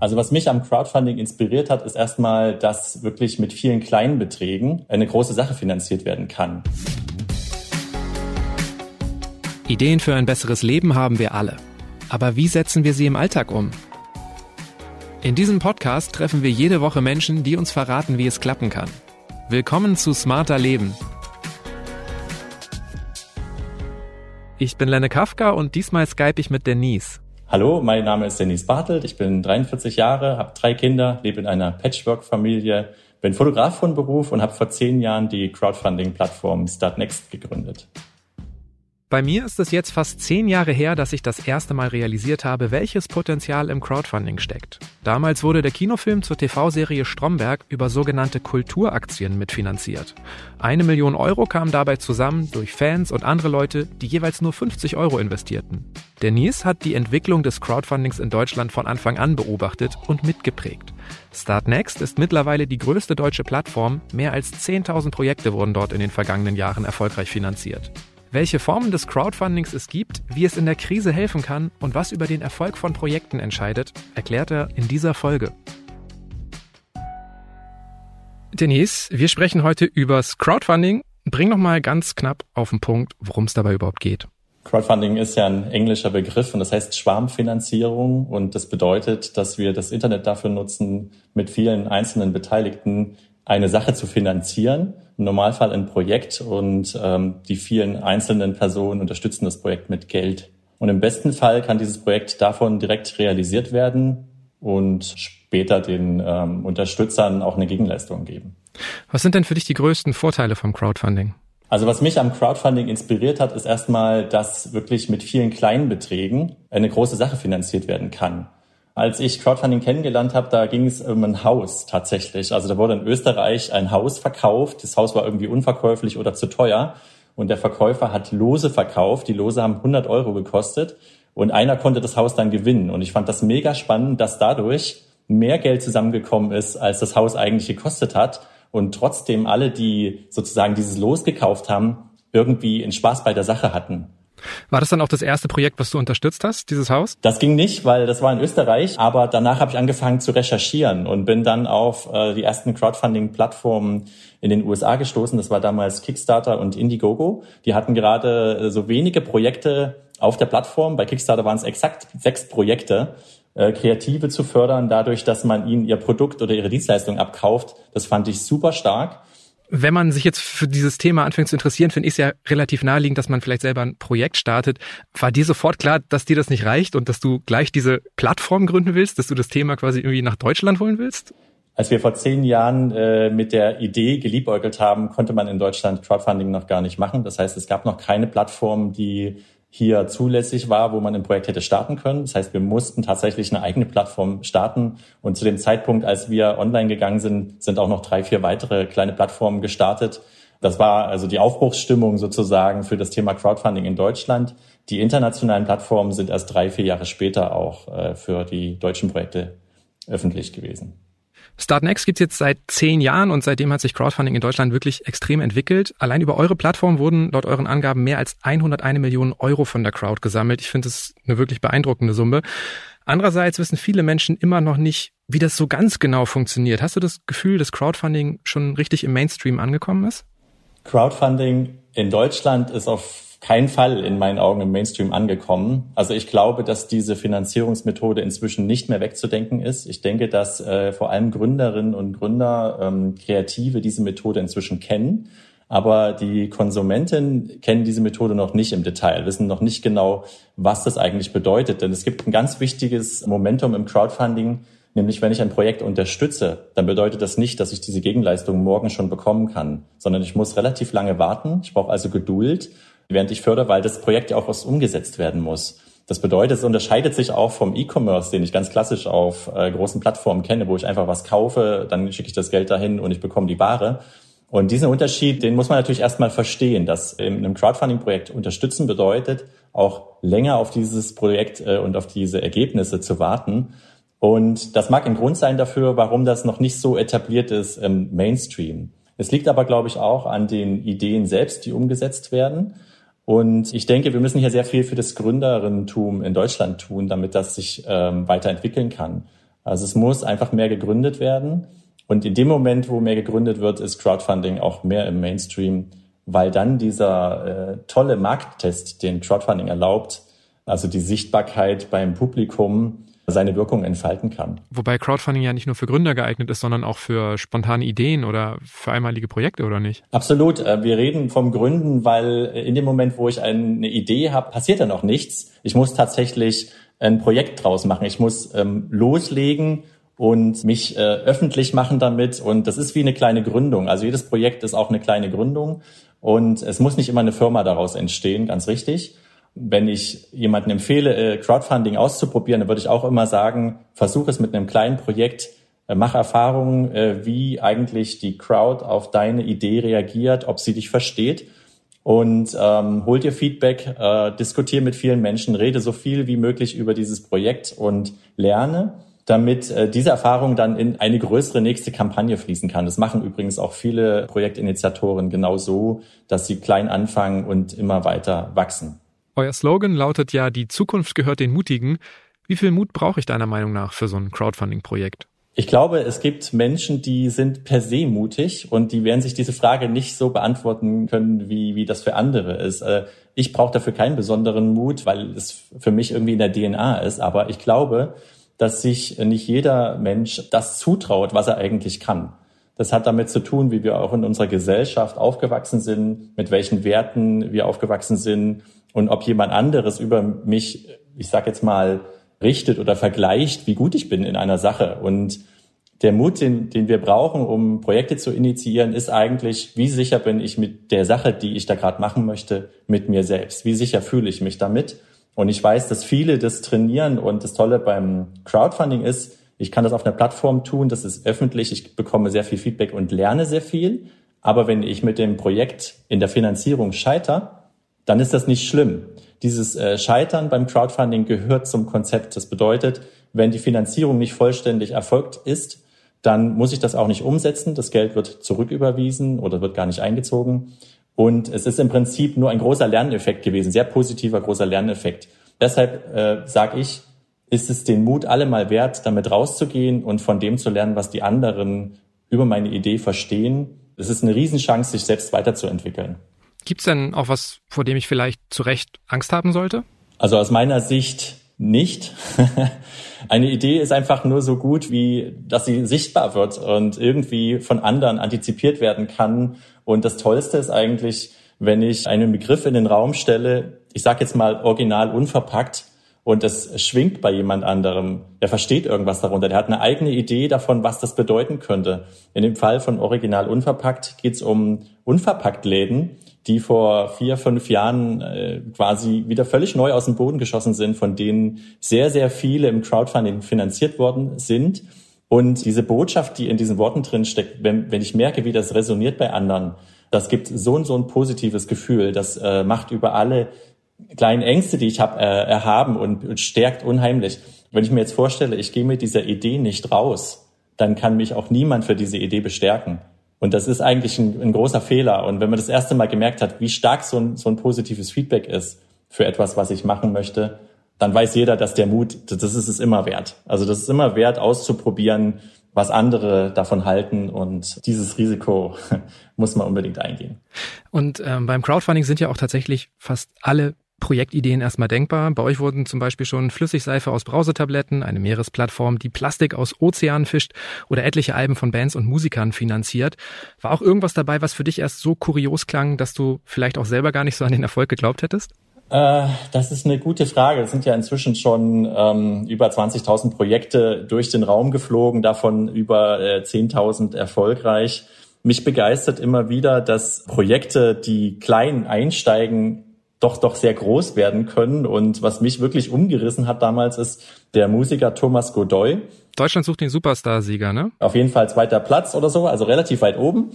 Also was mich am Crowdfunding inspiriert hat, ist erstmal, dass wirklich mit vielen kleinen Beträgen eine große Sache finanziert werden kann. Ideen für ein besseres Leben haben wir alle. Aber wie setzen wir sie im Alltag um? In diesem Podcast treffen wir jede Woche Menschen, die uns verraten, wie es klappen kann. Willkommen zu Smarter Leben. Ich bin Lenne Kafka und diesmal skype ich mit Denise. Hallo, mein Name ist Denise Bartelt, ich bin 43 Jahre, habe drei Kinder, lebe in einer Patchwork-Familie, bin Fotograf von Beruf und habe vor zehn Jahren die Crowdfunding-Plattform Startnext gegründet. Bei mir ist es jetzt fast zehn Jahre her, dass ich das erste Mal realisiert habe, welches Potenzial im Crowdfunding steckt. Damals wurde der Kinofilm zur TV-Serie Stromberg über sogenannte Kulturaktien mitfinanziert. Eine Million Euro kamen dabei zusammen durch Fans und andere Leute, die jeweils nur 50 Euro investierten. Denise hat die Entwicklung des Crowdfundings in Deutschland von Anfang an beobachtet und mitgeprägt. Startnext ist mittlerweile die größte deutsche Plattform. Mehr als 10.000 Projekte wurden dort in den vergangenen Jahren erfolgreich finanziert. Welche Formen des Crowdfundings es gibt, wie es in der Krise helfen kann und was über den Erfolg von Projekten entscheidet, erklärt er in dieser Folge. Denise, wir sprechen heute übers Crowdfunding. Bring noch mal ganz knapp auf den Punkt, worum es dabei überhaupt geht. Crowdfunding ist ja ein englischer Begriff und das heißt Schwarmfinanzierung und das bedeutet, dass wir das Internet dafür nutzen, mit vielen einzelnen Beteiligten eine Sache zu finanzieren, im Normalfall ein Projekt und ähm, die vielen einzelnen Personen unterstützen das Projekt mit Geld. Und im besten Fall kann dieses Projekt davon direkt realisiert werden und später den ähm, Unterstützern auch eine Gegenleistung geben. Was sind denn für dich die größten Vorteile vom Crowdfunding? Also was mich am Crowdfunding inspiriert hat, ist erstmal, dass wirklich mit vielen kleinen Beträgen eine große Sache finanziert werden kann. Als ich Crowdfunding kennengelernt habe, da ging es um ein Haus tatsächlich. Also da wurde in Österreich ein Haus verkauft. Das Haus war irgendwie unverkäuflich oder zu teuer. Und der Verkäufer hat Lose verkauft. Die Lose haben 100 Euro gekostet. Und einer konnte das Haus dann gewinnen. Und ich fand das mega spannend, dass dadurch mehr Geld zusammengekommen ist, als das Haus eigentlich gekostet hat. Und trotzdem alle, die sozusagen dieses Los gekauft haben, irgendwie einen Spaß bei der Sache hatten. War das dann auch das erste Projekt, was du unterstützt hast, dieses Haus? Das ging nicht, weil das war in Österreich, aber danach habe ich angefangen zu recherchieren und bin dann auf äh, die ersten Crowdfunding-Plattformen in den USA gestoßen. Das war damals Kickstarter und Indiegogo. Die hatten gerade äh, so wenige Projekte auf der Plattform. Bei Kickstarter waren es exakt sechs Projekte. Äh, Kreative zu fördern, dadurch, dass man ihnen ihr Produkt oder ihre Dienstleistung abkauft, das fand ich super stark wenn man sich jetzt für dieses Thema anfängt zu interessieren, finde ich es ja relativ naheliegend, dass man vielleicht selber ein Projekt startet. War dir sofort klar, dass dir das nicht reicht und dass du gleich diese Plattform gründen willst, dass du das Thema quasi irgendwie nach Deutschland holen willst? Als wir vor zehn Jahren äh, mit der Idee geliebäugelt haben, konnte man in Deutschland Crowdfunding noch gar nicht machen. Das heißt, es gab noch keine Plattform, die hier zulässig war, wo man ein Projekt hätte starten können. Das heißt, wir mussten tatsächlich eine eigene Plattform starten. Und zu dem Zeitpunkt, als wir online gegangen sind, sind auch noch drei, vier weitere kleine Plattformen gestartet. Das war also die Aufbruchsstimmung sozusagen für das Thema Crowdfunding in Deutschland. Die internationalen Plattformen sind erst drei, vier Jahre später auch äh, für die deutschen Projekte öffentlich gewesen. Startnext gibt's jetzt seit zehn Jahren und seitdem hat sich Crowdfunding in Deutschland wirklich extrem entwickelt. Allein über eure Plattform wurden laut euren Angaben mehr als 101 Millionen Euro von der Crowd gesammelt. Ich finde das eine wirklich beeindruckende Summe. Andererseits wissen viele Menschen immer noch nicht, wie das so ganz genau funktioniert. Hast du das Gefühl, dass Crowdfunding schon richtig im Mainstream angekommen ist? Crowdfunding in Deutschland ist auf keinen Fall in meinen Augen im Mainstream angekommen. Also ich glaube, dass diese Finanzierungsmethode inzwischen nicht mehr wegzudenken ist. Ich denke, dass äh, vor allem Gründerinnen und Gründer, ähm, Kreative diese Methode inzwischen kennen. Aber die Konsumenten kennen diese Methode noch nicht im Detail, wissen noch nicht genau, was das eigentlich bedeutet. Denn es gibt ein ganz wichtiges Momentum im Crowdfunding, nämlich wenn ich ein Projekt unterstütze, dann bedeutet das nicht, dass ich diese Gegenleistung morgen schon bekommen kann, sondern ich muss relativ lange warten. Ich brauche also Geduld während ich fördere, weil das Projekt ja auch was umgesetzt werden muss. Das bedeutet, es unterscheidet sich auch vom E-Commerce, den ich ganz klassisch auf äh, großen Plattformen kenne, wo ich einfach was kaufe, dann schicke ich das Geld dahin und ich bekomme die Ware. Und diesen Unterschied, den muss man natürlich erstmal verstehen, dass in einem Crowdfunding-Projekt unterstützen bedeutet, auch länger auf dieses Projekt äh, und auf diese Ergebnisse zu warten. Und das mag ein Grund sein dafür, warum das noch nicht so etabliert ist im Mainstream. Es liegt aber, glaube ich, auch an den Ideen selbst, die umgesetzt werden. Und ich denke, wir müssen hier sehr viel für das Gründerinnentum in Deutschland tun, damit das sich ähm, weiterentwickeln kann. Also es muss einfach mehr gegründet werden. Und in dem Moment, wo mehr gegründet wird, ist Crowdfunding auch mehr im Mainstream, weil dann dieser äh, tolle Markttest, den Crowdfunding erlaubt, also die Sichtbarkeit beim Publikum, seine Wirkung entfalten kann. Wobei Crowdfunding ja nicht nur für Gründer geeignet ist, sondern auch für spontane Ideen oder für einmalige Projekte, oder nicht? Absolut. Äh, wir reden vom Gründen, weil in dem Moment, wo ich eine Idee habe, passiert ja noch nichts. Ich muss tatsächlich ein Projekt draus machen. Ich muss ähm, loslegen und mich äh, öffentlich machen damit. Und das ist wie eine kleine Gründung. Also jedes Projekt ist auch eine kleine Gründung. Und es muss nicht immer eine Firma daraus entstehen, ganz richtig. Wenn ich jemanden empfehle, äh, Crowdfunding auszuprobieren, dann würde ich auch immer sagen, versuche es mit einem kleinen Projekt, äh, mach Erfahrungen, äh, wie eigentlich die Crowd auf deine Idee reagiert, ob sie dich versteht und ähm, hol dir Feedback, äh, diskutiere mit vielen Menschen, rede so viel wie möglich über dieses Projekt und lerne damit äh, diese Erfahrung dann in eine größere nächste Kampagne fließen kann. Das machen übrigens auch viele Projektinitiatoren genau so, dass sie klein anfangen und immer weiter wachsen. Euer Slogan lautet ja, die Zukunft gehört den Mutigen. Wie viel Mut brauche ich deiner Meinung nach für so ein Crowdfunding-Projekt? Ich glaube, es gibt Menschen, die sind per se mutig und die werden sich diese Frage nicht so beantworten können, wie, wie das für andere ist. Äh, ich brauche dafür keinen besonderen Mut, weil es für mich irgendwie in der DNA ist. Aber ich glaube, dass sich nicht jeder Mensch das zutraut, was er eigentlich kann. Das hat damit zu tun, wie wir auch in unserer Gesellschaft aufgewachsen sind, mit welchen Werten wir aufgewachsen sind und ob jemand anderes über mich, ich sage jetzt mal, richtet oder vergleicht, wie gut ich bin in einer Sache. Und der Mut, den, den wir brauchen, um Projekte zu initiieren, ist eigentlich, wie sicher bin ich mit der Sache, die ich da gerade machen möchte, mit mir selbst? Wie sicher fühle ich mich damit? Und ich weiß, dass viele das trainieren und das Tolle beim Crowdfunding ist, ich kann das auf einer Plattform tun, das ist öffentlich, ich bekomme sehr viel Feedback und lerne sehr viel. Aber wenn ich mit dem Projekt in der Finanzierung scheiter, dann ist das nicht schlimm. Dieses äh, Scheitern beim Crowdfunding gehört zum Konzept. Das bedeutet, wenn die Finanzierung nicht vollständig erfolgt ist, dann muss ich das auch nicht umsetzen. Das Geld wird zurücküberwiesen oder wird gar nicht eingezogen. Und es ist im Prinzip nur ein großer Lerneffekt gewesen, sehr positiver großer Lerneffekt. Deshalb äh, sage ich, ist es den Mut alle mal wert, damit rauszugehen und von dem zu lernen, was die anderen über meine Idee verstehen. Es ist eine Riesenchance, sich selbst weiterzuentwickeln. Gibt es denn auch was, vor dem ich vielleicht zu Recht Angst haben sollte? Also aus meiner Sicht nicht. Eine Idee ist einfach nur so gut, wie dass sie sichtbar wird und irgendwie von anderen antizipiert werden kann. Und das Tollste ist eigentlich, wenn ich einen Begriff in den Raum stelle, ich sage jetzt mal original unverpackt, und es schwingt bei jemand anderem. Er versteht irgendwas darunter. Der hat eine eigene Idee davon, was das bedeuten könnte. In dem Fall von Original Unverpackt geht es um Unverpacktläden, die vor vier, fünf Jahren äh, quasi wieder völlig neu aus dem Boden geschossen sind, von denen sehr, sehr viele im Crowdfunding finanziert worden sind. Und diese Botschaft, die in diesen Worten drin steckt, wenn, wenn ich merke, wie das resoniert bei anderen, das gibt so und so ein positives Gefühl. Das äh, macht über alle kleinen Ängste, die ich habe, äh, erhaben und, und stärkt unheimlich. Wenn ich mir jetzt vorstelle, ich gehe mit dieser Idee nicht raus, dann kann mich auch niemand für diese Idee bestärken. Und das ist eigentlich ein, ein, großer Fehler. Und wenn man das erste Mal gemerkt hat, wie stark so ein, so ein positives Feedback ist für etwas, was ich machen möchte, dann weiß jeder, dass der Mut, das ist es immer wert. Also das ist immer wert, auszuprobieren, was andere davon halten. Und dieses Risiko muss man unbedingt eingehen. Und ähm, beim Crowdfunding sind ja auch tatsächlich fast alle Projektideen erstmal denkbar. Bei euch wurden zum Beispiel schon Flüssigseife aus Brausetabletten, eine Meeresplattform, die Plastik aus Ozeanen fischt oder etliche Alben von Bands und Musikern finanziert. War auch irgendwas dabei, was für dich erst so kurios klang, dass du vielleicht auch selber gar nicht so an den Erfolg geglaubt hättest? Äh, das ist eine gute Frage. Es sind ja inzwischen schon ähm, über 20.000 Projekte durch den Raum geflogen, davon über äh, 10.000 erfolgreich. Mich begeistert immer wieder, dass Projekte, die klein einsteigen, doch doch sehr groß werden können. Und was mich wirklich umgerissen hat damals, ist der Musiker Thomas Godoy. Deutschland sucht den Superstar-Sieger, ne? Auf jeden Fall zweiter Platz oder so, also relativ weit oben.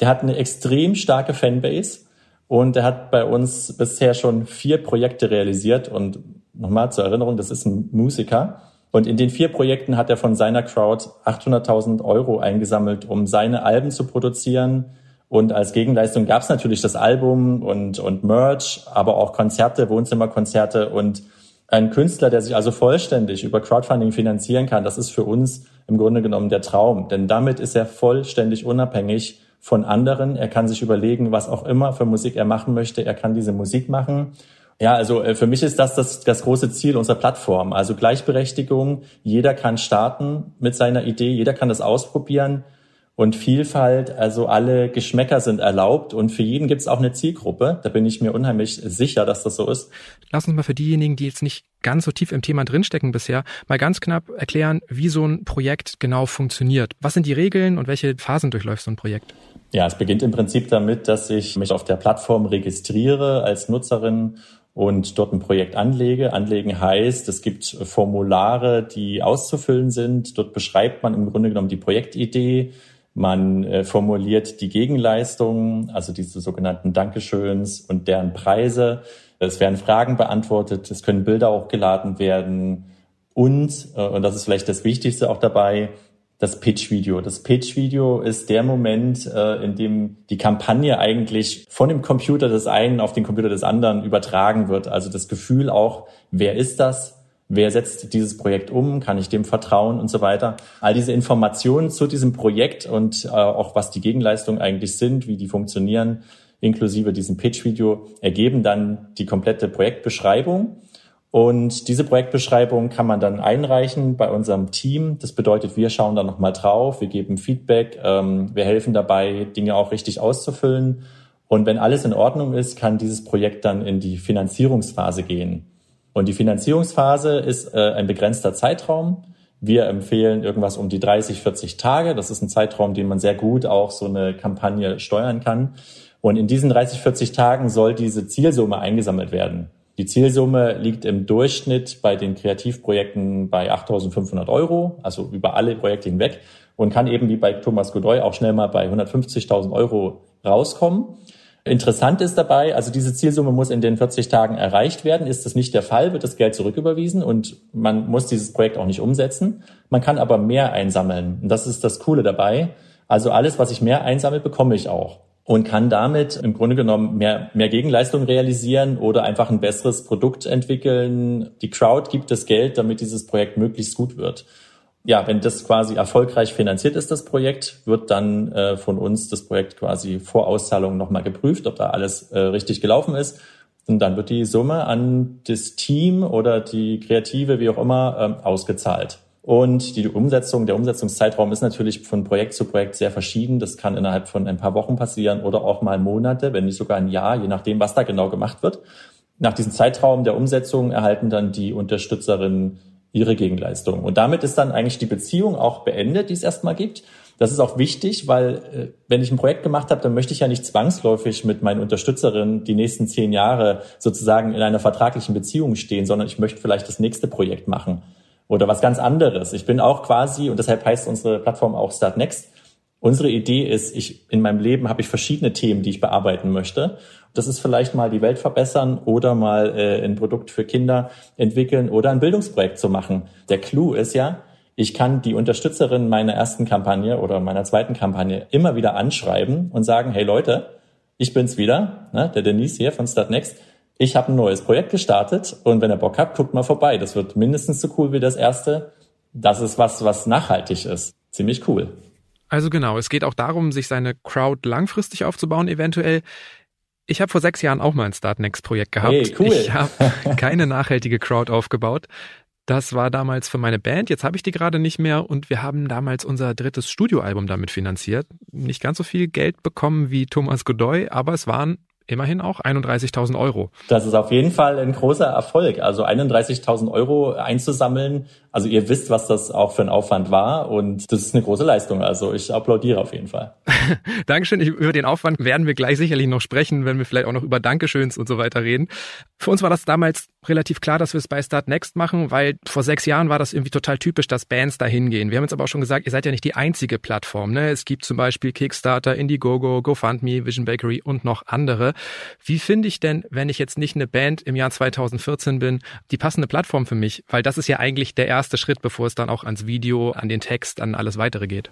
Der hat eine extrem starke Fanbase und er hat bei uns bisher schon vier Projekte realisiert. Und nochmal zur Erinnerung, das ist ein Musiker. Und in den vier Projekten hat er von seiner Crowd 800.000 Euro eingesammelt, um seine Alben zu produzieren, und als Gegenleistung gab es natürlich das Album und, und Merch, aber auch Konzerte, Wohnzimmerkonzerte. Und Ein Künstler, der sich also vollständig über Crowdfunding finanzieren kann, das ist für uns im Grunde genommen der Traum. Denn damit ist er vollständig unabhängig von anderen. Er kann sich überlegen, was auch immer für Musik er machen möchte. Er kann diese Musik machen. Ja, also äh, für mich ist das, das das große Ziel unserer Plattform. Also Gleichberechtigung. Jeder kann starten mit seiner Idee. Jeder kann das ausprobieren und Vielfalt, also alle Geschmäcker sind erlaubt und für jeden gibt es auch eine Zielgruppe. Da bin ich mir unheimlich sicher, dass das so ist. Lass uns mal für diejenigen, die jetzt nicht ganz so tief im Thema drinstecken bisher, mal ganz knapp erklären, wie so ein Projekt genau funktioniert. Was sind die Regeln und welche Phasen durchläuft so ein Projekt? Ja, es beginnt im Prinzip damit, dass ich mich auf der Plattform registriere als Nutzerin und dort ein Projekt anlege. Anlegen heißt, es gibt Formulare, die auszufüllen sind. Dort beschreibt man im Grunde genommen die Projektidee, man äh, formuliert die Gegenleistungen, also diese sogenannten Dankeschöns und deren Preise. Es werden Fragen beantwortet, es können Bilder auch geladen werden und, äh, und das ist vielleicht das Wichtigste auch dabei, das Pitch-Video. Das Pitch-Video ist der Moment, äh, in dem die Kampagne eigentlich von dem Computer des einen auf den Computer des anderen übertragen wird. Also das Gefühl auch, wer ist das? Wer setzt dieses Projekt um? Kann ich dem vertrauen und so weiter? All diese Informationen zu diesem Projekt und äh, auch was die Gegenleistungen eigentlich sind, wie die funktionieren, inklusive diesem Pitch-Video, ergeben dann die komplette Projektbeschreibung. Und diese Projektbeschreibung kann man dann einreichen bei unserem Team. Das bedeutet, wir schauen da nochmal drauf, wir geben Feedback, ähm, wir helfen dabei, Dinge auch richtig auszufüllen. Und wenn alles in Ordnung ist, kann dieses Projekt dann in die Finanzierungsphase gehen. Und die Finanzierungsphase ist äh, ein begrenzter Zeitraum. Wir empfehlen irgendwas um die 30, 40 Tage. Das ist ein Zeitraum, den man sehr gut auch so eine Kampagne steuern kann. Und in diesen 30, 40 Tagen soll diese Zielsumme eingesammelt werden. Die Zielsumme liegt im Durchschnitt bei den Kreativprojekten bei 8.500 Euro, also über alle Projekte hinweg und kann eben wie bei Thomas Godoy auch schnell mal bei 150.000 Euro rauskommen. Interessant ist dabei, also diese Zielsumme muss in den 40 Tagen erreicht werden. Ist das nicht der Fall, wird das Geld zurücküberwiesen und man muss dieses Projekt auch nicht umsetzen. Man kann aber mehr einsammeln. Und das ist das Coole dabei. Also alles, was ich mehr einsammle, bekomme ich auch und kann damit im Grunde genommen mehr, mehr Gegenleistung realisieren oder einfach ein besseres Produkt entwickeln. Die Crowd gibt das Geld, damit dieses Projekt möglichst gut wird ja, wenn das quasi erfolgreich finanziert ist, das Projekt, wird dann äh, von uns das Projekt quasi vor Auszahlung nochmal geprüft, ob da alles äh, richtig gelaufen ist. Und dann wird die Summe an das Team oder die Kreative, wie auch immer, ähm, ausgezahlt. Und die Umsetzung, der Umsetzungszeitraum ist natürlich von Projekt zu Projekt sehr verschieden. Das kann innerhalb von ein paar Wochen passieren oder auch mal Monate, wenn nicht sogar ein Jahr, je nachdem, was da genau gemacht wird. Nach diesem Zeitraum der Umsetzung erhalten dann die Unterstützerinnen ihre Gegenleistung. Und damit ist dann eigentlich die Beziehung auch beendet, die es erstmal gibt. Das ist auch wichtig, weil äh, wenn ich ein Projekt gemacht habe, dann möchte ich ja nicht zwangsläufig mit meinen Unterstützerinnen die nächsten zehn Jahre sozusagen in einer vertraglichen Beziehung stehen, sondern ich möchte vielleicht das nächste Projekt machen oder was ganz anderes. Ich bin auch quasi, und deshalb heißt unsere Plattform auch Start Next, Unsere Idee ist, ich, in meinem Leben habe ich verschiedene Themen, die ich bearbeiten möchte. Das ist vielleicht mal die Welt verbessern oder mal äh, ein Produkt für Kinder entwickeln oder ein Bildungsprojekt zu machen. Der Clou ist ja, ich kann die Unterstützerin meiner ersten Kampagne oder meiner zweiten Kampagne immer wieder anschreiben und sagen, hey Leute, ich bin's wieder, ne, der Denise hier von Startnext. Ich habe ein neues Projekt gestartet und wenn ihr Bock habt, guckt mal vorbei. Das wird mindestens so cool wie das erste. Das ist was, was nachhaltig ist. Ziemlich cool. Also genau, es geht auch darum, sich seine Crowd langfristig aufzubauen, eventuell. Ich habe vor sechs Jahren auch mal ein Startnext-Projekt gehabt. Hey, cool. Ich habe keine nachhaltige Crowd aufgebaut. Das war damals für meine Band, jetzt habe ich die gerade nicht mehr und wir haben damals unser drittes Studioalbum damit finanziert. Nicht ganz so viel Geld bekommen wie Thomas Godoy, aber es waren immerhin auch 31.000 Euro. Das ist auf jeden Fall ein großer Erfolg. Also 31.000 Euro einzusammeln. Also ihr wisst, was das auch für ein Aufwand war und das ist eine große Leistung. Also ich applaudiere auf jeden Fall. Dankeschön. Über den Aufwand werden wir gleich sicherlich noch sprechen, wenn wir vielleicht auch noch über Dankeschöns und so weiter reden. Für uns war das damals relativ klar, dass wir es bei Start Next machen, weil vor sechs Jahren war das irgendwie total typisch, dass Bands da hingehen. Wir haben jetzt aber auch schon gesagt, ihr seid ja nicht die einzige Plattform. Ne? Es gibt zum Beispiel Kickstarter, Indiegogo, GoFundMe, Vision Bakery und noch andere. Wie finde ich denn, wenn ich jetzt nicht eine Band im Jahr 2014 bin, die passende Plattform für mich? Weil das ist ja eigentlich der erste Schritt, bevor es dann auch ans Video, an den Text, an alles weitere geht.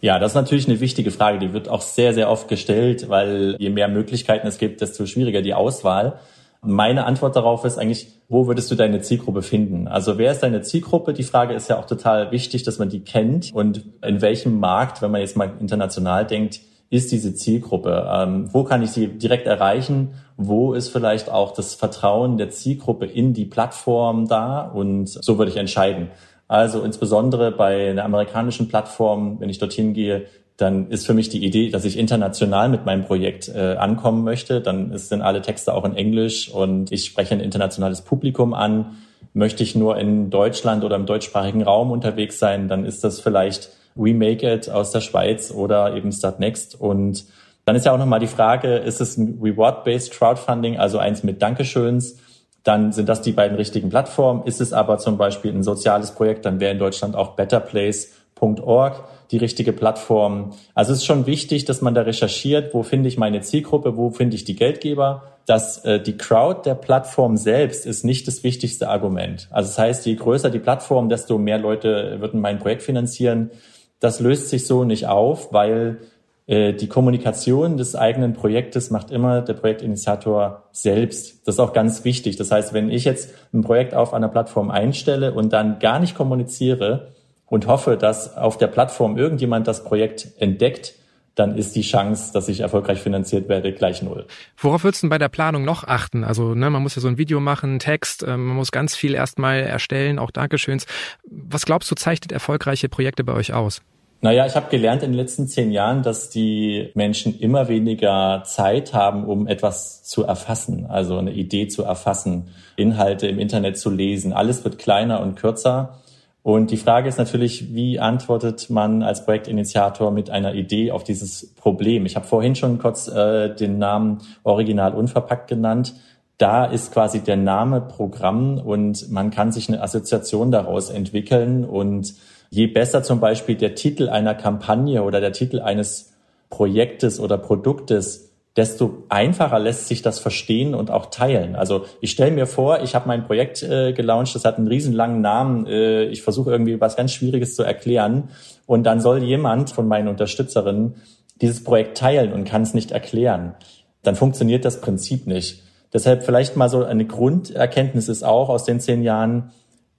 Ja, das ist natürlich eine wichtige Frage. Die wird auch sehr, sehr oft gestellt, weil je mehr Möglichkeiten es gibt, desto schwieriger die Auswahl. Meine Antwort darauf ist eigentlich, wo würdest du deine Zielgruppe finden? Also wer ist deine Zielgruppe? Die Frage ist ja auch total wichtig, dass man die kennt und in welchem Markt, wenn man jetzt mal international denkt, ist diese Zielgruppe? Ähm, wo kann ich sie direkt erreichen? Wo ist vielleicht auch das Vertrauen der Zielgruppe in die Plattform da? Und so würde ich entscheiden. Also insbesondere bei einer amerikanischen Plattform, wenn ich dorthin gehe, dann ist für mich die Idee, dass ich international mit meinem Projekt äh, ankommen möchte. Dann sind alle Texte auch in Englisch und ich spreche ein internationales Publikum an. Möchte ich nur in Deutschland oder im deutschsprachigen Raum unterwegs sein, dann ist das vielleicht We Make It aus der Schweiz oder eben Start Next. Und dann ist ja auch nochmal die Frage, ist es ein Reward-Based Crowdfunding, also eins mit Dankeschöns? Dann sind das die beiden richtigen Plattformen. Ist es aber zum Beispiel ein soziales Projekt, dann wäre in Deutschland auch betterplace.org die richtige Plattform. Also es ist schon wichtig, dass man da recherchiert, wo finde ich meine Zielgruppe, wo finde ich die Geldgeber. Dass äh, die Crowd der Plattform selbst ist nicht das wichtigste Argument. Also das heißt, je größer die Plattform, desto mehr Leute würden mein Projekt finanzieren. Das löst sich so nicht auf, weil die Kommunikation des eigenen Projektes macht immer der Projektinitiator selbst. Das ist auch ganz wichtig. Das heißt, wenn ich jetzt ein Projekt auf einer Plattform einstelle und dann gar nicht kommuniziere und hoffe, dass auf der Plattform irgendjemand das Projekt entdeckt, dann ist die Chance, dass ich erfolgreich finanziert werde, gleich null. Worauf würdest du bei der Planung noch achten? Also ne, man muss ja so ein Video machen, Text, äh, man muss ganz viel erstmal erstellen, auch Dankeschöns. Was glaubst du, zeichnet erfolgreiche Projekte bei euch aus? Naja, ich habe gelernt in den letzten zehn Jahren, dass die Menschen immer weniger Zeit haben, um etwas zu erfassen, also eine Idee zu erfassen, Inhalte im Internet zu lesen. Alles wird kleiner und kürzer. Und die Frage ist natürlich, wie antwortet man als Projektinitiator mit einer Idee auf dieses Problem? Ich habe vorhin schon kurz äh, den Namen Original Unverpackt genannt. Da ist quasi der Name Programm und man kann sich eine Assoziation daraus entwickeln. Und je besser zum Beispiel der Titel einer Kampagne oder der Titel eines Projektes oder Produktes desto einfacher lässt sich das verstehen und auch teilen. Also ich stelle mir vor, ich habe mein Projekt äh, gelauncht, das hat einen riesenlangen Namen, äh, ich versuche irgendwie was ganz Schwieriges zu erklären und dann soll jemand von meinen Unterstützerinnen dieses Projekt teilen und kann es nicht erklären. Dann funktioniert das Prinzip nicht. Deshalb vielleicht mal so eine Grunderkenntnis ist auch aus den zehn Jahren,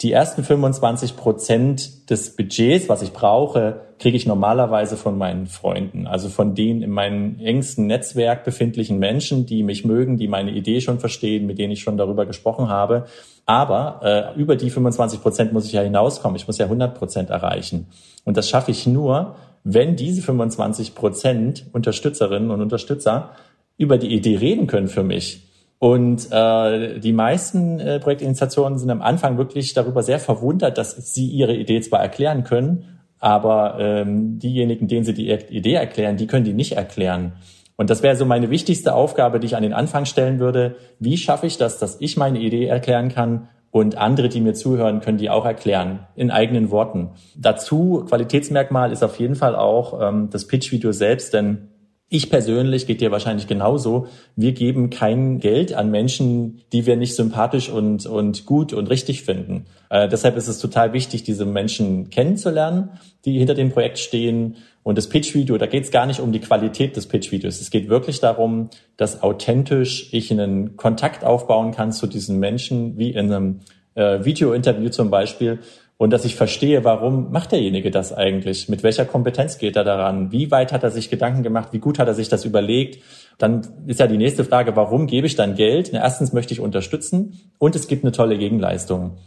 die ersten 25 Prozent des Budgets, was ich brauche, kriege ich normalerweise von meinen Freunden, also von den in meinem engsten Netzwerk befindlichen Menschen, die mich mögen, die meine Idee schon verstehen, mit denen ich schon darüber gesprochen habe. Aber äh, über die 25 Prozent muss ich ja hinauskommen. Ich muss ja 100 Prozent erreichen. Und das schaffe ich nur, wenn diese 25 Prozent Unterstützerinnen und Unterstützer über die Idee reden können für mich und äh, die meisten äh, Projektinitiationen sind am Anfang wirklich darüber sehr verwundert, dass sie ihre Idee zwar erklären können, aber ähm, diejenigen, denen sie die Idee erklären, die können die nicht erklären. Und das wäre so meine wichtigste Aufgabe, die ich an den Anfang stellen würde. Wie schaffe ich das, dass ich meine Idee erklären kann und andere, die mir zuhören, können die auch erklären in eigenen Worten. Dazu Qualitätsmerkmal ist auf jeden Fall auch ähm, das Pitch-Video selbst, denn ich persönlich, geht dir wahrscheinlich genauso, wir geben kein Geld an Menschen, die wir nicht sympathisch und, und gut und richtig finden. Äh, deshalb ist es total wichtig, diese Menschen kennenzulernen, die hinter dem Projekt stehen. Und das Pitch-Video, da geht es gar nicht um die Qualität des Pitch-Videos. Es geht wirklich darum, dass authentisch ich einen Kontakt aufbauen kann zu diesen Menschen, wie in einem äh, Video-Interview zum Beispiel, und dass ich verstehe, warum macht derjenige das eigentlich? Mit welcher Kompetenz geht er daran? Wie weit hat er sich Gedanken gemacht? Wie gut hat er sich das überlegt? Dann ist ja die nächste Frage, warum gebe ich dann Geld? Erstens möchte ich unterstützen und es gibt eine tolle Gegenleistung.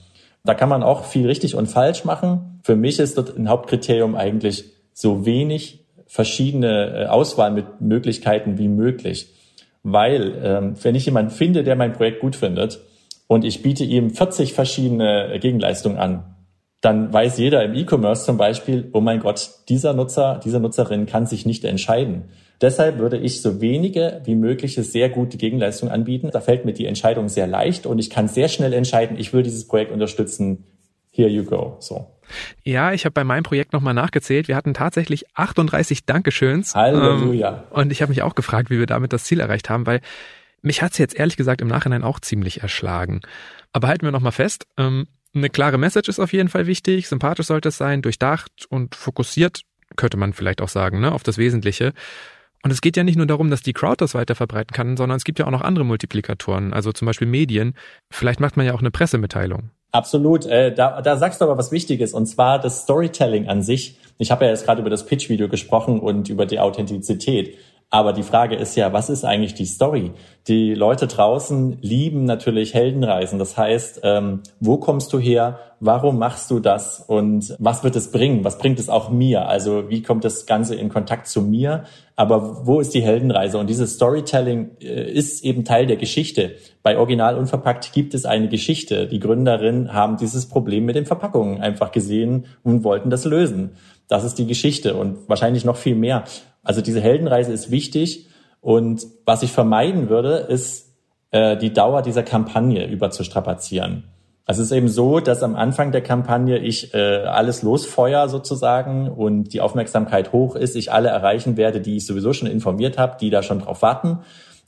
Da kann man auch viel richtig und falsch machen. Für mich ist dort ein Hauptkriterium eigentlich so wenig verschiedene äh, Auswahl mit Möglichkeiten wie möglich. Weil ähm, wenn ich jemanden finde, der mein Projekt gut findet und ich biete ihm 40 verschiedene Gegenleistungen an, dann weiß jeder im E-Commerce zum Beispiel, oh mein Gott, dieser Nutzer, diese Nutzerin kann sich nicht entscheiden. Deshalb würde ich so wenige wie mögliche sehr gute Gegenleistungen anbieten. Da fällt mir die Entscheidung sehr leicht und ich kann sehr schnell entscheiden, ich will dieses Projekt unterstützen. Here you go. So. Ja, ich habe bei meinem Projekt nochmal nachgezählt. Wir hatten tatsächlich 38 Dankeschöns. Halleluja. Ähm, und ich habe mich auch gefragt, wie wir damit das Ziel erreicht haben, weil mich hat's jetzt ehrlich gesagt im Nachhinein auch ziemlich erschlagen. Aber halten wir nochmal fest, ähm, eine klare Message ist auf jeden Fall wichtig, sympathisch sollte es sein, durchdacht und fokussiert, könnte man vielleicht auch sagen, ne, auf das Wesentliche. Und es geht ja nicht nur darum, dass die Crowd das weiter verbreiten kann, sondern es gibt ja auch noch andere Multiplikatoren, also zum Beispiel Medien. Vielleicht macht man ja auch eine Pressemitteilung. Absolut. Äh, da, da sagst du aber was Wichtiges, und zwar das Storytelling an sich. Ich habe ja jetzt gerade über das Pitch-Video gesprochen und über die Authentizität. Aber die Frage ist ja, was ist eigentlich die Story? Die Leute draußen lieben natürlich Heldenreisen. Das heißt, ähm, wo kommst du her? Warum machst du das? Und was wird es bringen? Was bringt es auch mir? Also wie kommt das Ganze in Kontakt zu mir? Aber wo ist die Heldenreise? Und dieses Storytelling äh, ist eben Teil der Geschichte. Bei Original Unverpackt gibt es eine Geschichte. Die Gründerinnen haben dieses Problem mit den Verpackungen einfach gesehen und wollten das lösen. Das ist die Geschichte und wahrscheinlich noch viel mehr. Also diese Heldenreise ist wichtig. Und was ich vermeiden würde, ist äh, die Dauer dieser Kampagne überzustrapazieren. Also es ist eben so, dass am Anfang der Kampagne ich äh, alles losfeuer sozusagen und die Aufmerksamkeit hoch ist, ich alle erreichen werde, die ich sowieso schon informiert habe, die da schon drauf warten.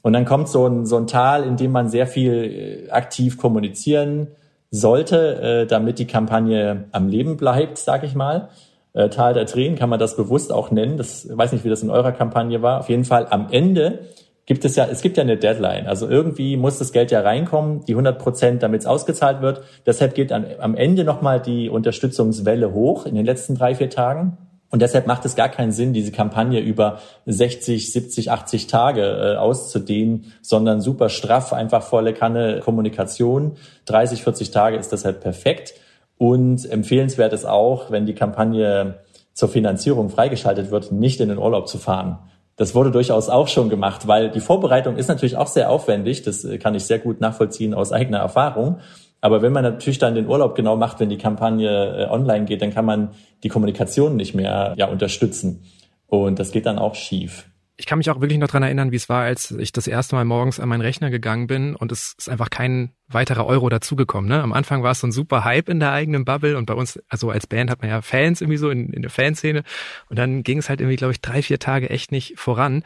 Und dann kommt so ein, so ein Tal, in dem man sehr viel äh, aktiv kommunizieren sollte, äh, damit die Kampagne am Leben bleibt, sage ich mal äh, Tal der Tränen kann man das bewusst auch nennen. Das weiß nicht, wie das in eurer Kampagne war. Auf jeden Fall am Ende gibt es ja, es gibt ja eine Deadline. Also irgendwie muss das Geld ja reinkommen, die 100 Prozent, damit es ausgezahlt wird. Deshalb geht an, am Ende nochmal die Unterstützungswelle hoch in den letzten drei, vier Tagen. Und deshalb macht es gar keinen Sinn, diese Kampagne über 60, 70, 80 Tage äh, auszudehnen, sondern super straff, einfach volle Kanne Kommunikation. 30, 40 Tage ist deshalb perfekt. Und empfehlenswert ist auch, wenn die Kampagne zur Finanzierung freigeschaltet wird, nicht in den Urlaub zu fahren. Das wurde durchaus auch schon gemacht, weil die Vorbereitung ist natürlich auch sehr aufwendig. Das kann ich sehr gut nachvollziehen aus eigener Erfahrung. Aber wenn man natürlich dann den Urlaub genau macht, wenn die Kampagne äh, online geht, dann kann man die Kommunikation nicht mehr ja, unterstützen. Und das geht dann auch schief ich kann mich auch wirklich noch dran erinnern, wie es war, als ich das erste Mal morgens an meinen Rechner gegangen bin und es ist einfach kein weiterer Euro dazugekommen. Ne? Am Anfang war es so ein super Hype in der eigenen Bubble und bei uns, also als Band hat man ja Fans irgendwie so in, in der Fanszene und dann ging es halt irgendwie, glaube ich, drei, vier Tage echt nicht voran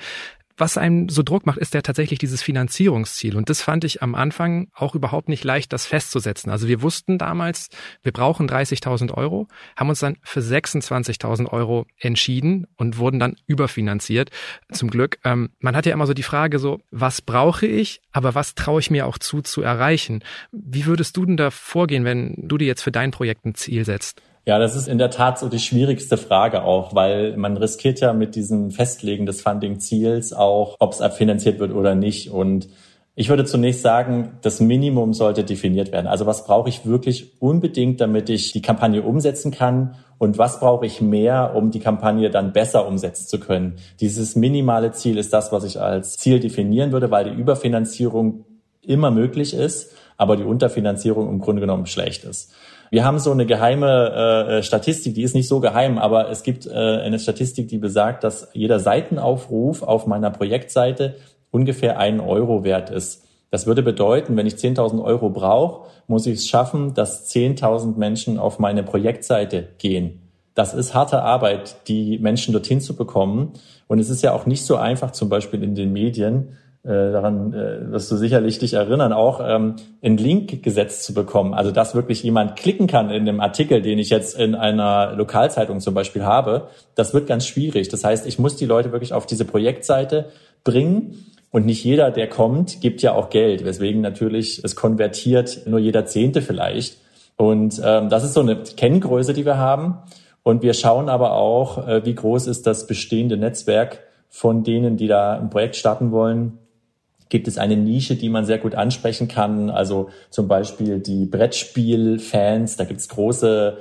was einem so Druck macht, ist ja tatsächlich dieses Finanzierungsziel. Und das fand ich am Anfang auch überhaupt nicht leicht, das festzusetzen. Also wir wussten damals, wir brauchen 30.000 Euro, haben uns dann für 26.000 Euro entschieden und wurden dann überfinanziert. Zum Glück. Ähm, man hat ja immer so die Frage so, was brauche ich, aber was traue ich mir auch zu, zu erreichen? Wie würdest du denn da vorgehen, wenn du dir jetzt für dein Projekt ein Ziel setzt? Ja, das ist in der Tat so die schwierigste Frage auch, weil man riskiert ja mit diesem Festlegen des Funding-Ziels auch, ob es abfinanziert wird oder nicht. Und ich würde zunächst sagen, das Minimum sollte definiert werden. Also was brauche ich wirklich unbedingt, damit ich die Kampagne umsetzen kann? Und was brauche ich mehr, um die Kampagne dann besser umsetzen zu können? Dieses minimale Ziel ist das, was ich als Ziel definieren würde, weil die Überfinanzierung immer möglich ist, aber die Unterfinanzierung im Grunde genommen schlecht ist. Wir haben so eine geheime äh, Statistik, die ist nicht so geheim, aber es gibt äh, eine Statistik, die besagt, dass jeder Seitenaufruf auf meiner Projektseite ungefähr einen Euro wert ist. Das würde bedeuten, wenn ich 10.000 Euro brauche, muss ich es schaffen, dass 10.000 Menschen auf meine Projektseite gehen. Das ist harte Arbeit, die Menschen dorthin zu bekommen. Und es ist ja auch nicht so einfach, zum Beispiel in den Medien, äh, daran äh, wirst du sicherlich dich erinnern, auch ähm, einen Link gesetzt zu bekommen. Also dass wirklich jemand klicken kann in dem Artikel, den ich jetzt in einer Lokalzeitung zum Beispiel habe, das wird ganz schwierig. Das heißt, ich muss die Leute wirklich auf diese Projektseite bringen. Und nicht jeder, der kommt, gibt ja auch Geld, weswegen natürlich es konvertiert nur jeder Zehnte vielleicht. Und ähm, das ist so eine Kenngröße, die wir haben. Und wir schauen aber auch, äh, wie groß ist das bestehende Netzwerk von denen, die da ein Projekt starten wollen gibt es eine Nische, die man sehr gut ansprechen kann. Also zum Beispiel die Brettspiel-Fans. Da gibt es große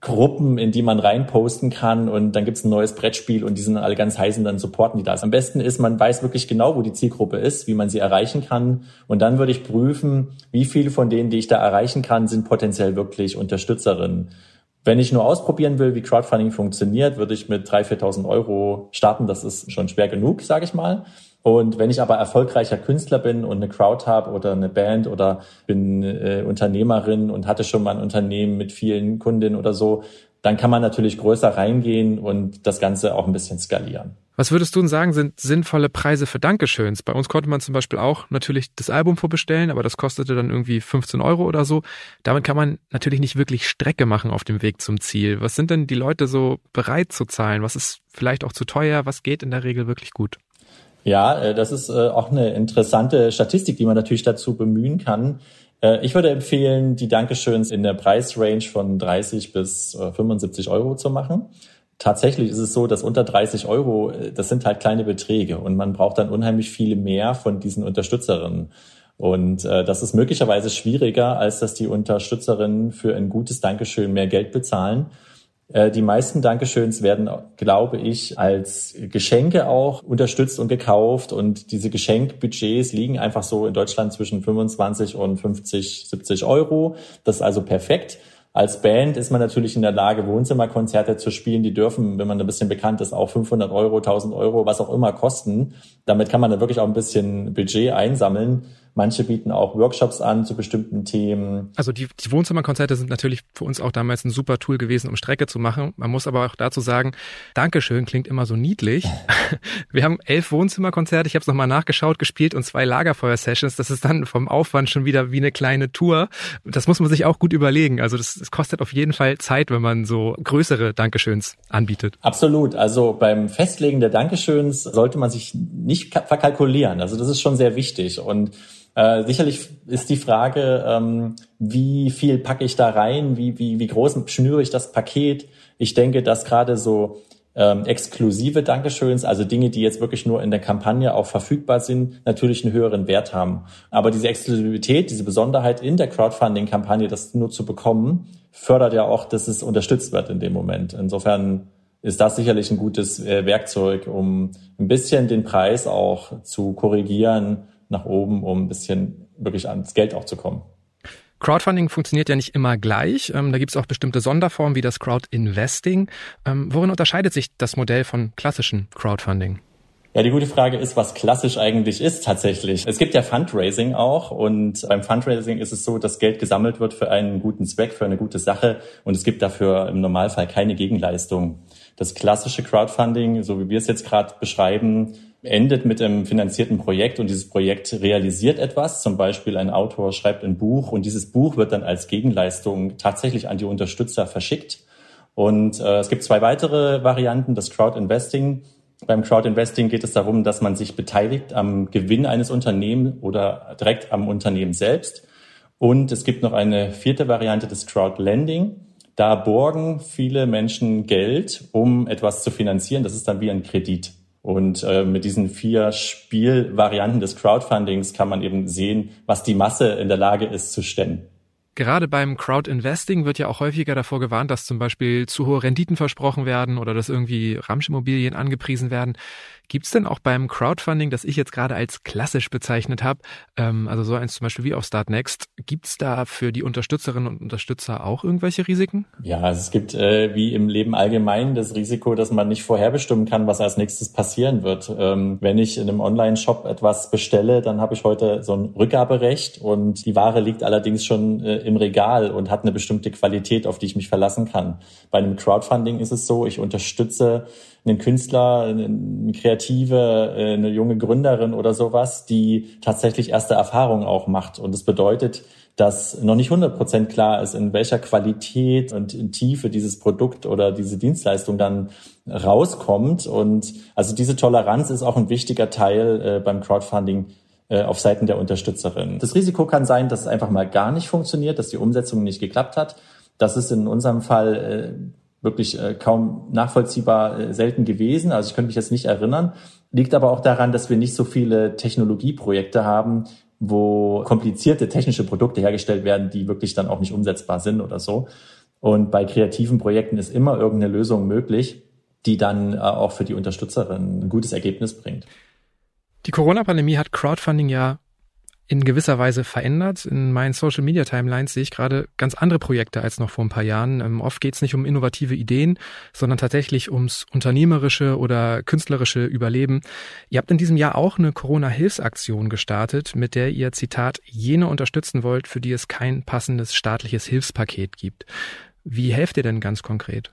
Gruppen, in die man reinposten kann und dann gibt es ein neues Brettspiel und die sind alle ganz heiß und dann supporten die das. Am besten ist, man weiß wirklich genau, wo die Zielgruppe ist, wie man sie erreichen kann und dann würde ich prüfen, wie viele von denen, die ich da erreichen kann, sind potenziell wirklich Unterstützerinnen. Wenn ich nur ausprobieren will, wie Crowdfunding funktioniert, würde ich mit 3.000, 4.000 Euro starten. Das ist schon schwer genug, sage ich mal. Und wenn ich aber erfolgreicher Künstler bin und eine Crowd habe oder eine Band oder bin äh, Unternehmerin und hatte schon mal ein Unternehmen mit vielen Kundinnen oder so, dann kann man natürlich größer reingehen und das Ganze auch ein bisschen skalieren. Was würdest du denn sagen, sind sinnvolle Preise für Dankeschöns? Bei uns konnte man zum Beispiel auch natürlich das Album vorbestellen, aber das kostete dann irgendwie 15 Euro oder so. Damit kann man natürlich nicht wirklich Strecke machen auf dem Weg zum Ziel. Was sind denn die Leute so bereit zu zahlen? Was ist vielleicht auch zu teuer? Was geht in der Regel wirklich gut? Ja, äh, das ist äh, auch eine interessante Statistik, die man natürlich dazu bemühen kann. Äh, ich würde empfehlen, die Dankeschöns in der Preisrange von 30 bis 75 Euro zu machen. Tatsächlich ist es so, dass unter 30 Euro, das sind halt kleine Beträge und man braucht dann unheimlich viele mehr von diesen Unterstützerinnen. Und das ist möglicherweise schwieriger, als dass die Unterstützerinnen für ein gutes Dankeschön mehr Geld bezahlen. Äh, die meisten Dankeschöns werden, glaube ich, als Geschenke auch unterstützt und gekauft. Und diese Geschenkbudgets liegen einfach so in Deutschland zwischen 25 und 50, 70 Euro. Das ist also perfekt. Als Band ist man natürlich in der Lage, Wohnzimmerkonzerte zu spielen. Die dürfen, wenn man ein bisschen bekannt ist, auch 500 Euro, 1000 Euro, was auch immer kosten. Damit kann man dann wirklich auch ein bisschen Budget einsammeln. Manche bieten auch Workshops an zu bestimmten Themen. Also die, die Wohnzimmerkonzerte sind natürlich für uns auch damals ein super Tool gewesen, um Strecke zu machen. Man muss aber auch dazu sagen, Dankeschön klingt immer so niedlich. Wir haben elf Wohnzimmerkonzerte, ich habe es nochmal nachgeschaut, gespielt und zwei Lagerfeuer-Sessions. Das ist dann vom Aufwand schon wieder wie eine kleine Tour. Das muss man sich auch gut überlegen. Also das, das kostet auf jeden Fall Zeit, wenn man so größere Dankeschöns anbietet. Absolut. Also beim Festlegen der Dankeschöns sollte man sich nicht verkalkulieren. Also das ist schon sehr wichtig. Und äh, sicherlich ist die Frage, ähm, wie viel packe ich da rein, wie, wie, wie groß schnüre ich das Paket. Ich denke, dass gerade so ähm, exklusive Dankeschöns, also Dinge, die jetzt wirklich nur in der Kampagne auch verfügbar sind, natürlich einen höheren Wert haben. Aber diese Exklusivität, diese Besonderheit in der Crowdfunding-Kampagne, das nur zu bekommen, fördert ja auch, dass es unterstützt wird in dem Moment. Insofern ist das sicherlich ein gutes äh, Werkzeug, um ein bisschen den Preis auch zu korrigieren nach oben, um ein bisschen wirklich ans Geld auch zu kommen. Crowdfunding funktioniert ja nicht immer gleich. Ähm, da gibt es auch bestimmte Sonderformen wie das Crowdinvesting. Ähm, worin unterscheidet sich das Modell von klassischem Crowdfunding? Ja, die gute Frage ist, was klassisch eigentlich ist tatsächlich. Es gibt ja Fundraising auch und beim Fundraising ist es so, dass Geld gesammelt wird für einen guten Zweck, für eine gute Sache und es gibt dafür im Normalfall keine Gegenleistung. Das klassische Crowdfunding, so wie wir es jetzt gerade beschreiben, endet mit einem finanzierten Projekt und dieses Projekt realisiert etwas. Zum Beispiel ein Autor schreibt ein Buch und dieses Buch wird dann als Gegenleistung tatsächlich an die Unterstützer verschickt. Und äh, es gibt zwei weitere Varianten, das Crowdinvesting. Beim Crowdinvesting geht es darum, dass man sich beteiligt am Gewinn eines Unternehmens oder direkt am Unternehmen selbst. Und es gibt noch eine vierte Variante des Crowdlending. Da borgen viele Menschen Geld, um etwas zu finanzieren. Das ist dann wie ein Kredit. Und äh, mit diesen vier Spielvarianten des Crowdfundings kann man eben sehen, was die Masse in der Lage ist zu stemmen. Gerade beim Crowdinvesting wird ja auch häufiger davor gewarnt, dass zum Beispiel zu hohe Renditen versprochen werden oder dass irgendwie Ramschimmobilien angepriesen werden. Gibt es denn auch beim Crowdfunding, das ich jetzt gerade als klassisch bezeichnet habe, ähm, also so eins zum Beispiel wie auf Startnext, gibt es da für die Unterstützerinnen und Unterstützer auch irgendwelche Risiken? Ja, also es gibt äh, wie im Leben allgemein das Risiko, dass man nicht vorherbestimmen kann, was als nächstes passieren wird. Ähm, wenn ich in einem Online-Shop etwas bestelle, dann habe ich heute so ein Rückgaberecht und die Ware liegt allerdings schon äh, im Regal und hat eine bestimmte Qualität, auf die ich mich verlassen kann. Bei einem Crowdfunding ist es so, ich unterstütze einen Künstler, eine Kreative, äh, eine junge Gründerin oder sowas, die tatsächlich erste Erfahrungen auch macht. Und das bedeutet, dass noch nicht 100 Prozent klar ist, in welcher Qualität und Tiefe dieses Produkt oder diese Dienstleistung dann rauskommt. Und also diese Toleranz ist auch ein wichtiger Teil äh, beim Crowdfunding äh, auf Seiten der Unterstützerin. Das Risiko kann sein, dass es einfach mal gar nicht funktioniert, dass die Umsetzung nicht geklappt hat. Das ist in unserem Fall wirklich äh, kaum nachvollziehbar äh, selten gewesen. Also ich könnte mich jetzt nicht erinnern. Liegt aber auch daran, dass wir nicht so viele Technologieprojekte haben, wo komplizierte technische Produkte hergestellt werden, die wirklich dann auch nicht umsetzbar sind oder so. Und bei kreativen Projekten ist immer irgendeine Lösung möglich, die dann äh, auch für die Unterstützerin ein gutes Ergebnis bringt. Die Corona-Pandemie hat Crowdfunding ja in gewisser Weise verändert. In meinen Social Media Timelines sehe ich gerade ganz andere Projekte als noch vor ein paar Jahren. Ähm, oft geht es nicht um innovative Ideen, sondern tatsächlich ums unternehmerische oder künstlerische Überleben. Ihr habt in diesem Jahr auch eine Corona-Hilfsaktion gestartet, mit der ihr, Zitat, jene unterstützen wollt, für die es kein passendes staatliches Hilfspaket gibt. Wie helft ihr denn ganz konkret?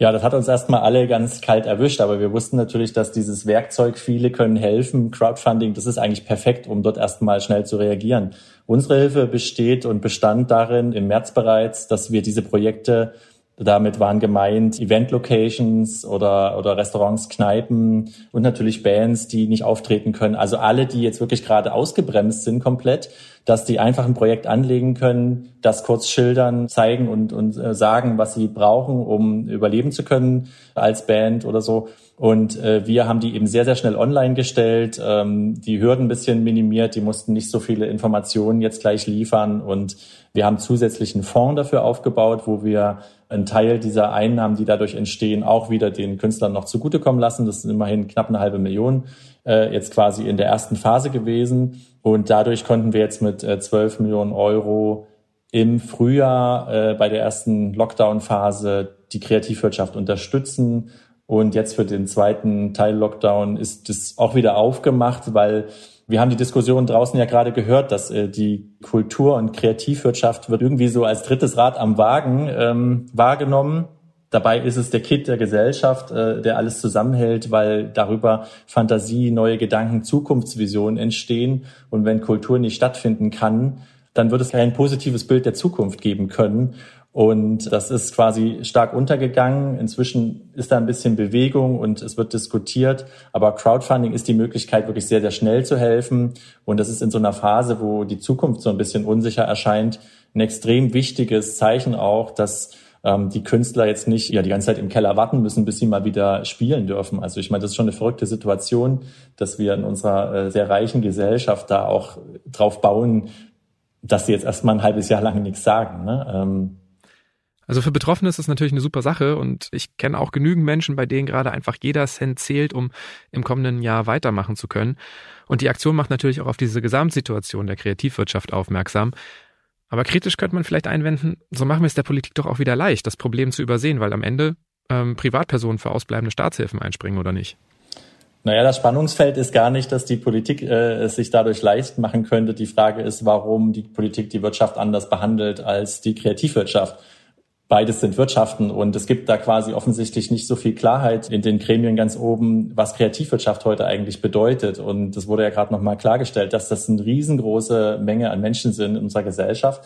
Ja, das hat uns erstmal alle ganz kalt erwischt, aber wir wussten natürlich, dass dieses Werkzeug, viele können helfen, Crowdfunding, das ist eigentlich perfekt, um dort erstmal schnell zu reagieren. Unsere Hilfe besteht und bestand darin im März bereits, dass wir diese Projekte Damit waren gemeint Event-Locations oder, oder Restaurants, Kneipen und natürlich Bands, die nicht auftreten können. Also alle, die jetzt wirklich gerade ausgebremst sind komplett, dass die einfach ein Projekt anlegen können, das kurz schildern, zeigen und, und äh, sagen, was sie brauchen, um überleben zu können als Band oder so. Und äh, wir haben die eben sehr, sehr schnell online gestellt, ähm, die Hürden ein bisschen minimiert, die mussten nicht so viele Informationen jetzt gleich liefern und wir haben zusätzlichen Fonds dafür aufgebaut, wo wir einen Teil dieser Einnahmen, die dadurch entstehen, auch wieder den Künstlern noch zugutekommen lassen. Das sind immerhin knapp eine halbe Million äh, jetzt quasi in der ersten Phase gewesen. Und dadurch konnten wir jetzt mit äh, 12 Millionen Euro im Frühjahr äh, bei der ersten Lockdown-Phase die Kreativwirtschaft unterstützen. Und jetzt für den zweiten Teil Lockdown ist das auch wieder aufgemacht, weil wir haben die Diskussion draußen ja gerade gehört, dass äh, die Kultur- und Kreativwirtschaft wird irgendwie so als drittes Rad am Wagen ähm, wahrgenommen. Dabei ist es der Kit der Gesellschaft, äh, der alles zusammenhält, weil darüber Fantasie, neue Gedanken, Zukunftsvisionen entstehen. Und wenn Kultur nicht stattfinden kann, dann wird es kein positives Bild der Zukunft geben können. Und das ist quasi stark untergegangen. Inzwischen ist da ein bisschen Bewegung und es wird diskutiert. Aber Crowdfunding ist die Möglichkeit, wirklich sehr, sehr schnell zu helfen. Und das ist in so einer Phase, wo die Zukunft so ein bisschen unsicher erscheint, ein extrem wichtiges Zeichen auch, dass ähm, die Künstler jetzt nicht ja die ganze Zeit im Keller warten müssen, bis sie mal wieder spielen dürfen. Also ich meine, das ist schon eine verrückte Situation, dass wir in unserer äh, sehr reichen Gesellschaft da auch drauf bauen, dass sie jetzt erstmal ein halbes Jahr lang nichts sagen. Ne? Ähm, also für Betroffene ist das natürlich eine super Sache und ich kenne auch genügend Menschen, bei denen gerade einfach jeder Cent zählt, um im kommenden Jahr weitermachen zu können. Und die Aktion macht natürlich auch auf diese Gesamtsituation der Kreativwirtschaft aufmerksam. Aber kritisch könnte man vielleicht einwenden, so machen wir es der Politik doch auch wieder leicht, das Problem zu übersehen, weil am Ende ähm, Privatpersonen für ausbleibende Staatshilfen einspringen oder nicht. Naja, das Spannungsfeld ist gar nicht, dass die Politik äh, es sich dadurch leicht machen könnte. Die Frage ist, warum die Politik die Wirtschaft anders behandelt als die Kreativwirtschaft. Beides sind Wirtschaften und es gibt da quasi offensichtlich nicht so viel Klarheit in den Gremien ganz oben, was Kreativwirtschaft heute eigentlich bedeutet. Und das wurde ja gerade nochmal klargestellt, dass das eine riesengroße Menge an Menschen sind in unserer Gesellschaft.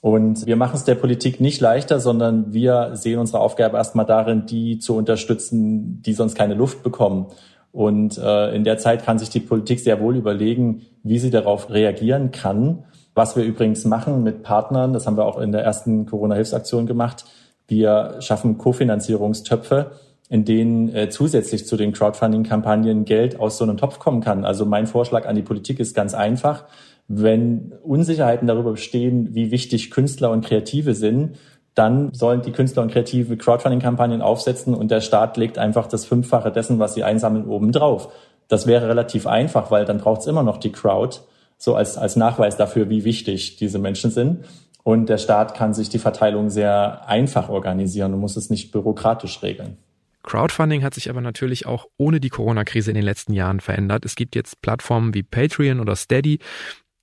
Und wir machen es der Politik nicht leichter, sondern wir sehen unsere Aufgabe erstmal darin, die zu unterstützen, die sonst keine Luft bekommen. Und äh, in der Zeit kann sich die Politik sehr wohl überlegen, wie sie darauf reagieren kann. Was wir übrigens machen mit Partnern, das haben wir auch in der ersten Corona-Hilfsaktion gemacht, wir schaffen Kofinanzierungstöpfe, in denen äh, zusätzlich zu den Crowdfunding-Kampagnen Geld aus so einem Topf kommen kann. Also mein Vorschlag an die Politik ist ganz einfach. Wenn Unsicherheiten darüber bestehen, wie wichtig Künstler und Kreative sind, dann sollen die Künstler und Kreative Crowdfunding-Kampagnen aufsetzen und der Staat legt einfach das Fünffache dessen, was sie einsammeln, oben drauf. Das wäre relativ einfach, weil dann braucht es immer noch die Crowd so als, als Nachweis dafür, wie wichtig diese Menschen sind. Und der Staat kann sich die Verteilung sehr einfach organisieren und muss es nicht bürokratisch regeln. Crowdfunding hat sich aber natürlich auch ohne die Corona-Krise in den letzten Jahren verändert. Es gibt jetzt Plattformen wie Patreon oder Steady,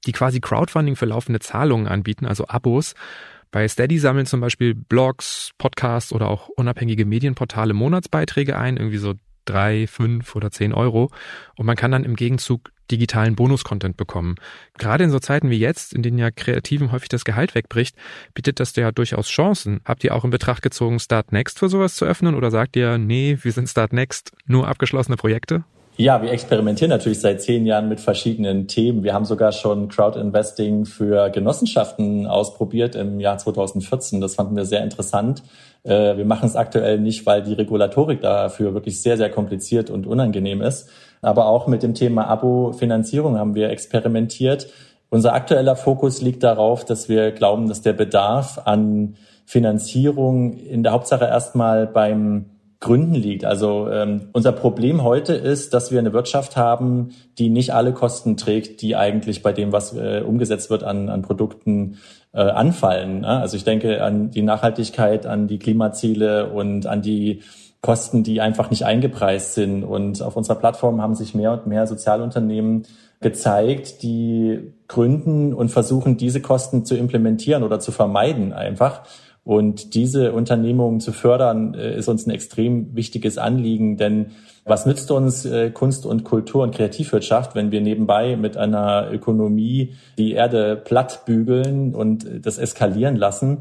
die quasi Crowdfunding für laufende Zahlungen anbieten, also Abos. Bei Steady sammeln zum Beispiel Blogs, Podcasts oder auch unabhängige Medienportale Monatsbeiträge ein, irgendwie so drei, fünf oder zehn Euro. Und man kann dann im Gegenzug digitalen Bonus-Content bekommen. Gerade in so Zeiten wie jetzt, in denen ja Kreativen häufig das Gehalt wegbricht, bietet das ja durchaus Chancen. Habt ihr auch in Betracht gezogen, Start Next für sowas zu öffnen oder sagt ihr, nee, wir sind Start Next, nur abgeschlossene Projekte? Ja, wir experimentieren natürlich seit zehn Jahren mit verschiedenen Themen. Wir haben sogar schon Crowd-Investing für Genossenschaften ausprobiert im Jahr 2014. Das fanden wir sehr interessant. Äh, wir machen es aktuell nicht, weil die Regulatorik dafür wirklich sehr, sehr kompliziert und unangenehm ist. Aber auch mit dem Thema Abo-Finanzierung haben wir experimentiert. Unser aktueller Fokus liegt darauf, dass wir glauben, dass der Bedarf an Finanzierung in der Hauptsache erstmal beim Gründen liegt. Also ähm, unser Problem heute ist, dass wir eine Wirtschaft haben, die nicht alle Kosten trägt, die eigentlich bei dem, was äh, umgesetzt wird an, an Produkten, äh, anfallen. Ne? Also ich denke an die Nachhaltigkeit, an die Klimaziele und an die Kosten, die einfach nicht eingepreist sind. Und auf unserer Plattform haben sich mehr und mehr Sozialunternehmen gezeigt, die gründen und versuchen, diese Kosten zu implementieren oder zu vermeiden einfach. Und diese Unternehmungen zu fördern, äh, ist uns ein extrem wichtiges Anliegen, denn was nützt uns äh, Kunst und Kultur und Kreativwirtschaft, wenn wir nebenbei mit einer Ökonomie die Erde platt bügeln und das eskalieren lassen?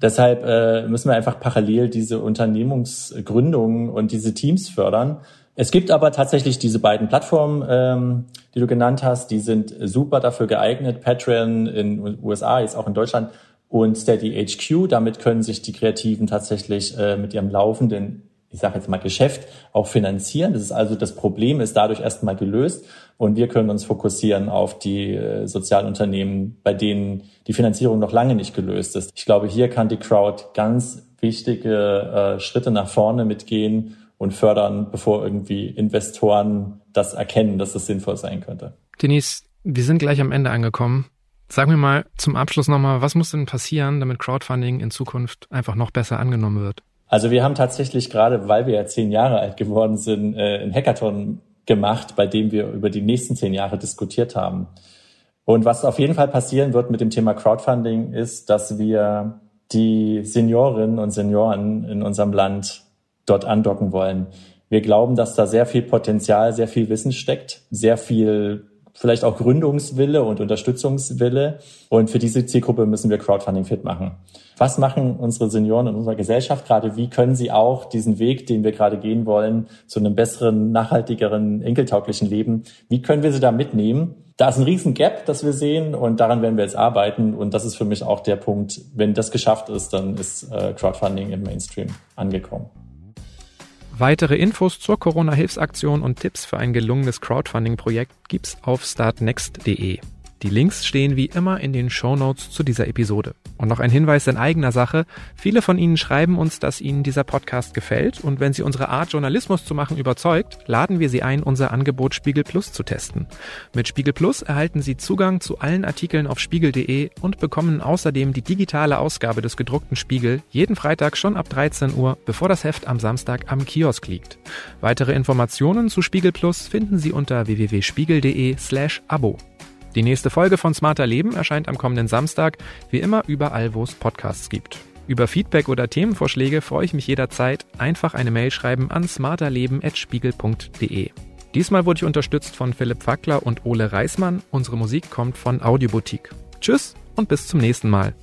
Deshalb äh, müssen wir einfach parallel diese Unternehmungsgründungen und diese Teams fördern. Es gibt aber tatsächlich diese beiden Plattformen, ähm, die du genannt hast, die sind super dafür geeignet. Patreon in USA, jetzt auch in Deutschland und Steady HQ. Damit können sich die Kreativen tatsächlich äh, mit ihrem laufenden ich sage jetzt mal Geschäft auch finanzieren. Das ist also das Problem ist dadurch erstmal gelöst und wir können uns fokussieren auf die äh, Sozialunternehmen, bei denen die Finanzierung noch lange nicht gelöst ist. Ich glaube, hier kann die Crowd ganz wichtige äh, Schritte nach vorne mitgehen und fördern, bevor irgendwie Investoren das erkennen, dass es sinnvoll sein könnte. Denise, wir sind gleich am Ende angekommen. Sag mir mal zum Abschluss nochmal, was muss denn passieren, damit Crowdfunding in Zukunft einfach noch besser angenommen wird? Also wir haben tatsächlich gerade, weil wir ja zehn Jahre alt geworden sind, äh, ein Hackathon gemacht, bei dem wir über die nächsten zehn Jahre diskutiert haben. Und was auf jeden Fall passieren wird mit dem Thema Crowdfunding ist, dass wir die Seniorinnen und Senioren in unserem Land dort andocken wollen. Wir glauben, dass da sehr viel Potenzial, sehr viel Wissen steckt, sehr viel vielleicht auch Gründungswille und Unterstützungswille. Und für diese Zielgruppe müssen wir Crowdfunding fit machen. Was machen unsere Senioren in unserer Gesellschaft gerade? Wie können sie auch diesen Weg, den wir gerade gehen wollen, zu einem besseren, nachhaltigeren, enkeltauglichen Leben, wie können wir sie da mitnehmen? Da ist ein riesen Gap, das wir sehen und daran werden wir jetzt arbeiten. Und das ist für mich auch der Punkt, wenn das geschafft ist, dann ist äh, Crowdfunding im Mainstream angekommen. Weitere Infos zur Corona-Hilfsaktion und Tipps für ein gelungenes Crowdfunding-Projekt gibt's auf startnext.de. Die Links stehen wie immer in den Show Notes zu dieser Episode. Und noch ein Hinweis in eigener Sache. Viele von Ihnen schreiben uns, dass Ihnen dieser Podcast gefällt und wenn Sie unsere Art, Journalismus zu machen, überzeugt, laden wir Sie ein, unser Angebot Spiegel Plus zu testen. Mit Spiegel Plus erhalten Sie Zugang zu allen Artikeln auf spiegel.de und bekommen außerdem die digitale Ausgabe des gedruckten Spiegel jeden Freitag schon ab 13 Uhr, bevor das Heft am Samstag am Kiosk liegt. Weitere Informationen zu Spiegel Plus finden Sie unter www.spiegel.de slash Abo. Die nächste Folge von Smarter Leben erscheint am kommenden Samstag, wie immer überall, wo es Podcasts gibt. Über Feedback oder Themenvorschläge freue ich mich jederzeit. Einfach eine Mail schreiben an smarterleben.spiegel.de. Diesmal wurde ich unterstützt von Philipp Fackler und Ole Reismann. Unsere Musik kommt von Audioboutique. Tschüss und bis zum nächsten Mal.